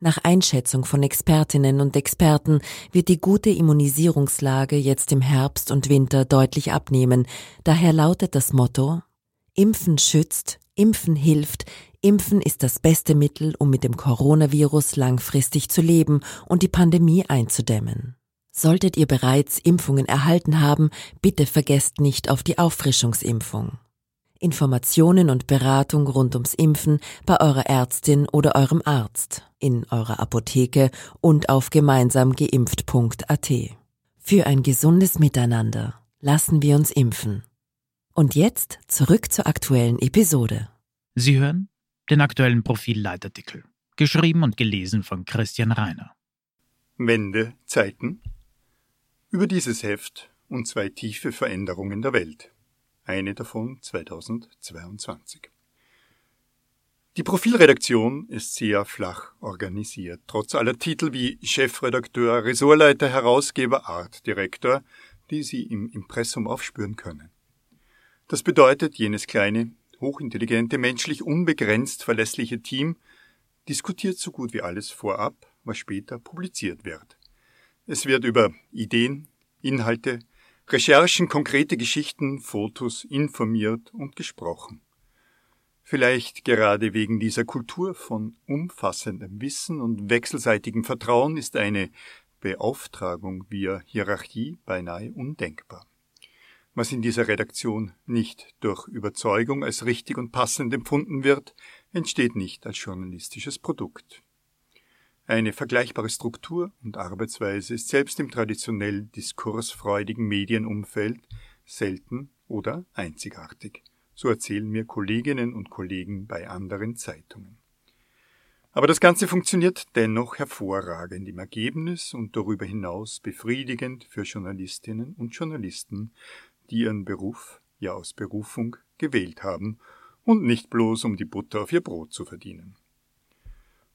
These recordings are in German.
Nach Einschätzung von Expertinnen und Experten wird die gute Immunisierungslage jetzt im Herbst und Winter deutlich abnehmen. Daher lautet das Motto Impfen schützt, Impfen hilft, Impfen ist das beste Mittel, um mit dem Coronavirus langfristig zu leben und die Pandemie einzudämmen. Solltet ihr bereits Impfungen erhalten haben, bitte vergesst nicht auf die Auffrischungsimpfung. Informationen und Beratung rund ums Impfen bei eurer Ärztin oder eurem Arzt, in eurer Apotheke und auf gemeinsamgeimpft.at. Für ein gesundes Miteinander lassen wir uns impfen. Und jetzt zurück zur aktuellen Episode. Sie hören den aktuellen Profilleitartikel, geschrieben und gelesen von Christian Reiner. Wende Zeiten über dieses Heft und zwei tiefe Veränderungen der Welt. Eine davon 2022. Die Profilredaktion ist sehr flach organisiert, trotz aller Titel wie Chefredakteur, Ressortleiter, Herausgeber, Artdirektor, die Sie im Impressum aufspüren können. Das bedeutet, jenes kleine, hochintelligente, menschlich unbegrenzt verlässliche Team diskutiert so gut wie alles vorab, was später publiziert wird. Es wird über Ideen, Inhalte, Recherchen, konkrete Geschichten, Fotos informiert und gesprochen. Vielleicht gerade wegen dieser Kultur von umfassendem Wissen und wechselseitigem Vertrauen ist eine Beauftragung via Hierarchie beinahe undenkbar was in dieser Redaktion nicht durch Überzeugung als richtig und passend empfunden wird, entsteht nicht als journalistisches Produkt. Eine vergleichbare Struktur und Arbeitsweise ist selbst im traditionell diskursfreudigen Medienumfeld selten oder einzigartig. So erzählen mir Kolleginnen und Kollegen bei anderen Zeitungen. Aber das Ganze funktioniert dennoch hervorragend im Ergebnis und darüber hinaus befriedigend für Journalistinnen und Journalisten, die ihren Beruf ja aus Berufung gewählt haben und nicht bloß um die Butter auf ihr Brot zu verdienen.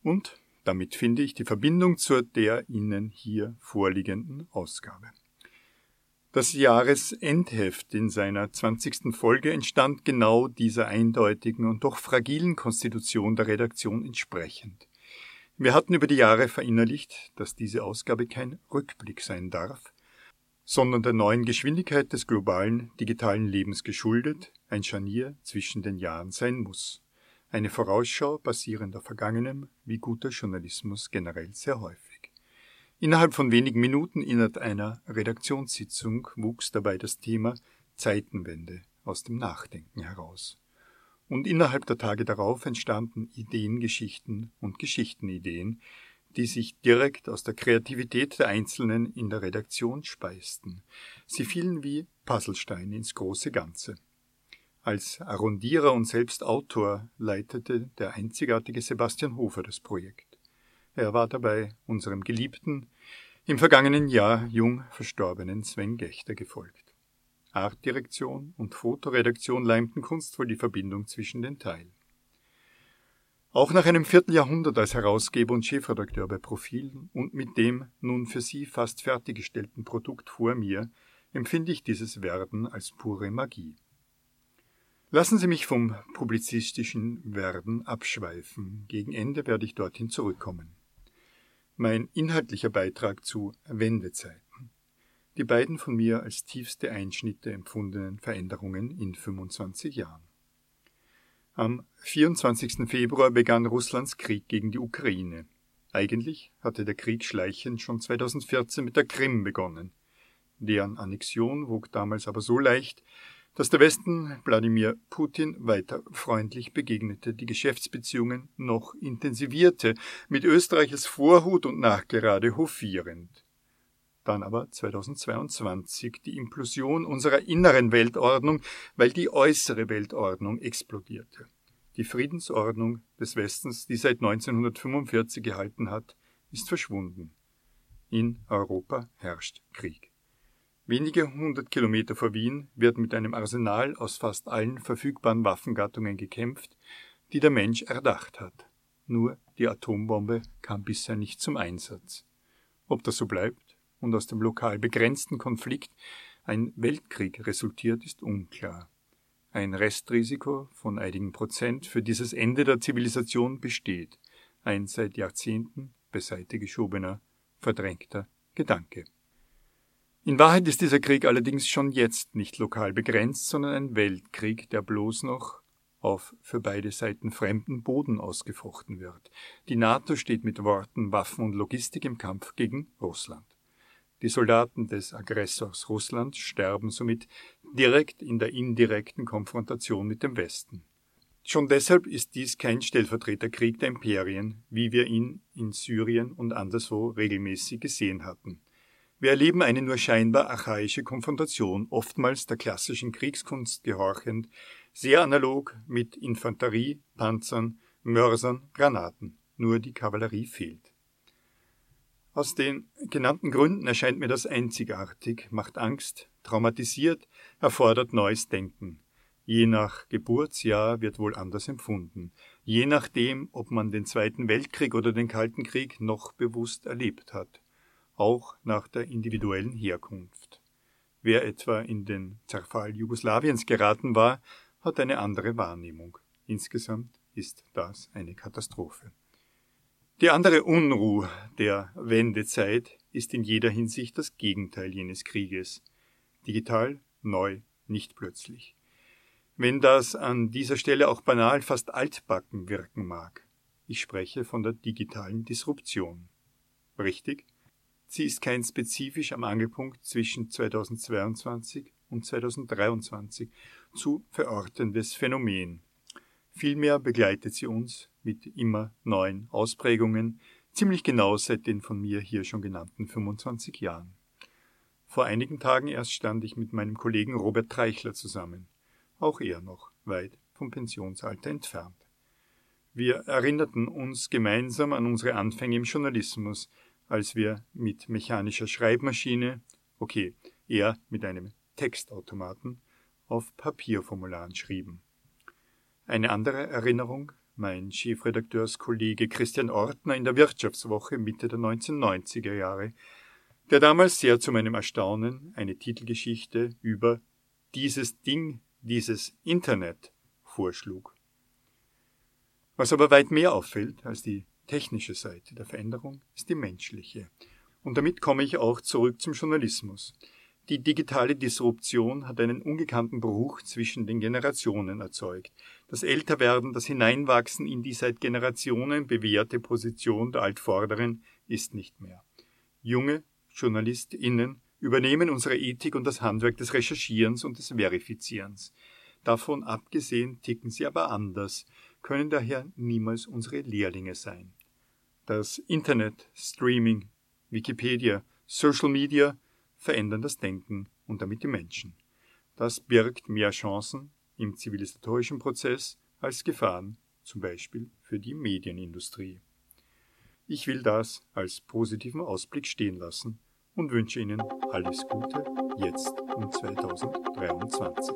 Und damit finde ich die Verbindung zur der Ihnen hier vorliegenden Ausgabe. Das Jahresendheft in seiner zwanzigsten Folge entstand genau dieser eindeutigen und doch fragilen Konstitution der Redaktion entsprechend. Wir hatten über die Jahre verinnerlicht, dass diese Ausgabe kein Rückblick sein darf, sondern der neuen Geschwindigkeit des globalen digitalen Lebens geschuldet ein Scharnier zwischen den Jahren sein muss. Eine Vorausschau basierend auf Vergangenem, wie guter Journalismus generell sehr häufig. Innerhalb von wenigen Minuten innerhalb einer Redaktionssitzung wuchs dabei das Thema Zeitenwende aus dem Nachdenken heraus. Und innerhalb der Tage darauf entstanden Ideengeschichten und Geschichtenideen, die sich direkt aus der Kreativität der Einzelnen in der Redaktion speisten. Sie fielen wie Puzzlesteine ins große Ganze. Als Arrondierer und selbst Autor leitete der einzigartige Sebastian Hofer das Projekt. Er war dabei unserem geliebten, im vergangenen Jahr jung verstorbenen Sven Gechter gefolgt. Artdirektion und Fotoredaktion leimten kunstvoll die Verbindung zwischen den Teilen. Auch nach einem Vierteljahrhundert als Herausgeber und Chefredakteur bei Profilen und mit dem nun für Sie fast fertiggestellten Produkt vor mir empfinde ich dieses Werden als pure Magie. Lassen Sie mich vom publizistischen Werden abschweifen. Gegen Ende werde ich dorthin zurückkommen. Mein inhaltlicher Beitrag zu Wendezeiten. Die beiden von mir als tiefste Einschnitte empfundenen Veränderungen in 25 Jahren. Am 24. Februar begann Russlands Krieg gegen die Ukraine. Eigentlich hatte der Krieg schleichend schon 2014 mit der Krim begonnen. Deren Annexion wog damals aber so leicht, dass der Westen Wladimir Putin weiter freundlich begegnete, die Geschäftsbeziehungen noch intensivierte, mit Österreich Vorhut und nachgerade hofierend dann aber 2022 die Implosion unserer inneren Weltordnung, weil die äußere Weltordnung explodierte. Die Friedensordnung des Westens, die seit 1945 gehalten hat, ist verschwunden. In Europa herrscht Krieg. Wenige hundert Kilometer vor Wien wird mit einem Arsenal aus fast allen verfügbaren Waffengattungen gekämpft, die der Mensch erdacht hat. Nur die Atombombe kam bisher nicht zum Einsatz. Ob das so bleibt und aus dem lokal begrenzten Konflikt ein Weltkrieg resultiert, ist unklar. Ein Restrisiko von einigen Prozent für dieses Ende der Zivilisation besteht, ein seit Jahrzehnten beiseite geschobener, verdrängter Gedanke. In Wahrheit ist dieser Krieg allerdings schon jetzt nicht lokal begrenzt, sondern ein Weltkrieg, der bloß noch auf für beide Seiten fremden Boden ausgefochten wird. Die NATO steht mit Worten, Waffen und Logistik im Kampf gegen Russland. Die Soldaten des Aggressors Russland sterben somit direkt in der indirekten Konfrontation mit dem Westen. Schon deshalb ist dies kein Stellvertreterkrieg der Imperien, wie wir ihn in Syrien und anderswo regelmäßig gesehen hatten. Wir erleben eine nur scheinbar archaische Konfrontation, oftmals der klassischen Kriegskunst gehorchend, sehr analog mit Infanterie, Panzern, Mörsern, Granaten. Nur die Kavallerie fehlt. Aus den genannten Gründen erscheint mir das einzigartig, macht Angst, traumatisiert, erfordert neues Denken. Je nach Geburtsjahr wird wohl anders empfunden, je nachdem, ob man den Zweiten Weltkrieg oder den Kalten Krieg noch bewusst erlebt hat, auch nach der individuellen Herkunft. Wer etwa in den Zerfall Jugoslawiens geraten war, hat eine andere Wahrnehmung. Insgesamt ist das eine Katastrophe. Die andere Unruhe der Wendezeit ist in jeder Hinsicht das Gegenteil jenes Krieges. Digital, neu, nicht plötzlich. Wenn das an dieser Stelle auch banal fast altbacken wirken mag. Ich spreche von der digitalen Disruption. Richtig? Sie ist kein spezifisch am Angelpunkt zwischen 2022 und 2023 zu verortendes Phänomen. Vielmehr begleitet sie uns mit immer neuen Ausprägungen, ziemlich genau seit den von mir hier schon genannten 25 Jahren. Vor einigen Tagen erst stand ich mit meinem Kollegen Robert Treichler zusammen, auch er noch weit vom Pensionsalter entfernt. Wir erinnerten uns gemeinsam an unsere Anfänge im Journalismus, als wir mit mechanischer Schreibmaschine, okay, er mit einem Textautomaten, auf Papierformularen schrieben. Eine andere Erinnerung, mein Chefredakteurskollege Christian Ortner in der Wirtschaftswoche Mitte der 1990er Jahre, der damals sehr zu meinem Erstaunen eine Titelgeschichte über dieses Ding, dieses Internet vorschlug. Was aber weit mehr auffällt als die technische Seite der Veränderung, ist die menschliche. Und damit komme ich auch zurück zum Journalismus. Die digitale Disruption hat einen ungekannten Bruch zwischen den Generationen erzeugt. Das Älterwerden, das Hineinwachsen in die seit Generationen bewährte Position der Altvorderen ist nicht mehr. Junge JournalistInnen übernehmen unsere Ethik und das Handwerk des Recherchierens und des Verifizierens. Davon abgesehen ticken sie aber anders, können daher niemals unsere Lehrlinge sein. Das Internet, Streaming, Wikipedia, Social Media verändern das Denken und damit die Menschen. Das birgt mehr Chancen im zivilisatorischen Prozess als Gefahren, zum Beispiel für die Medienindustrie. Ich will das als positiven Ausblick stehen lassen und wünsche Ihnen alles Gute jetzt in 2023.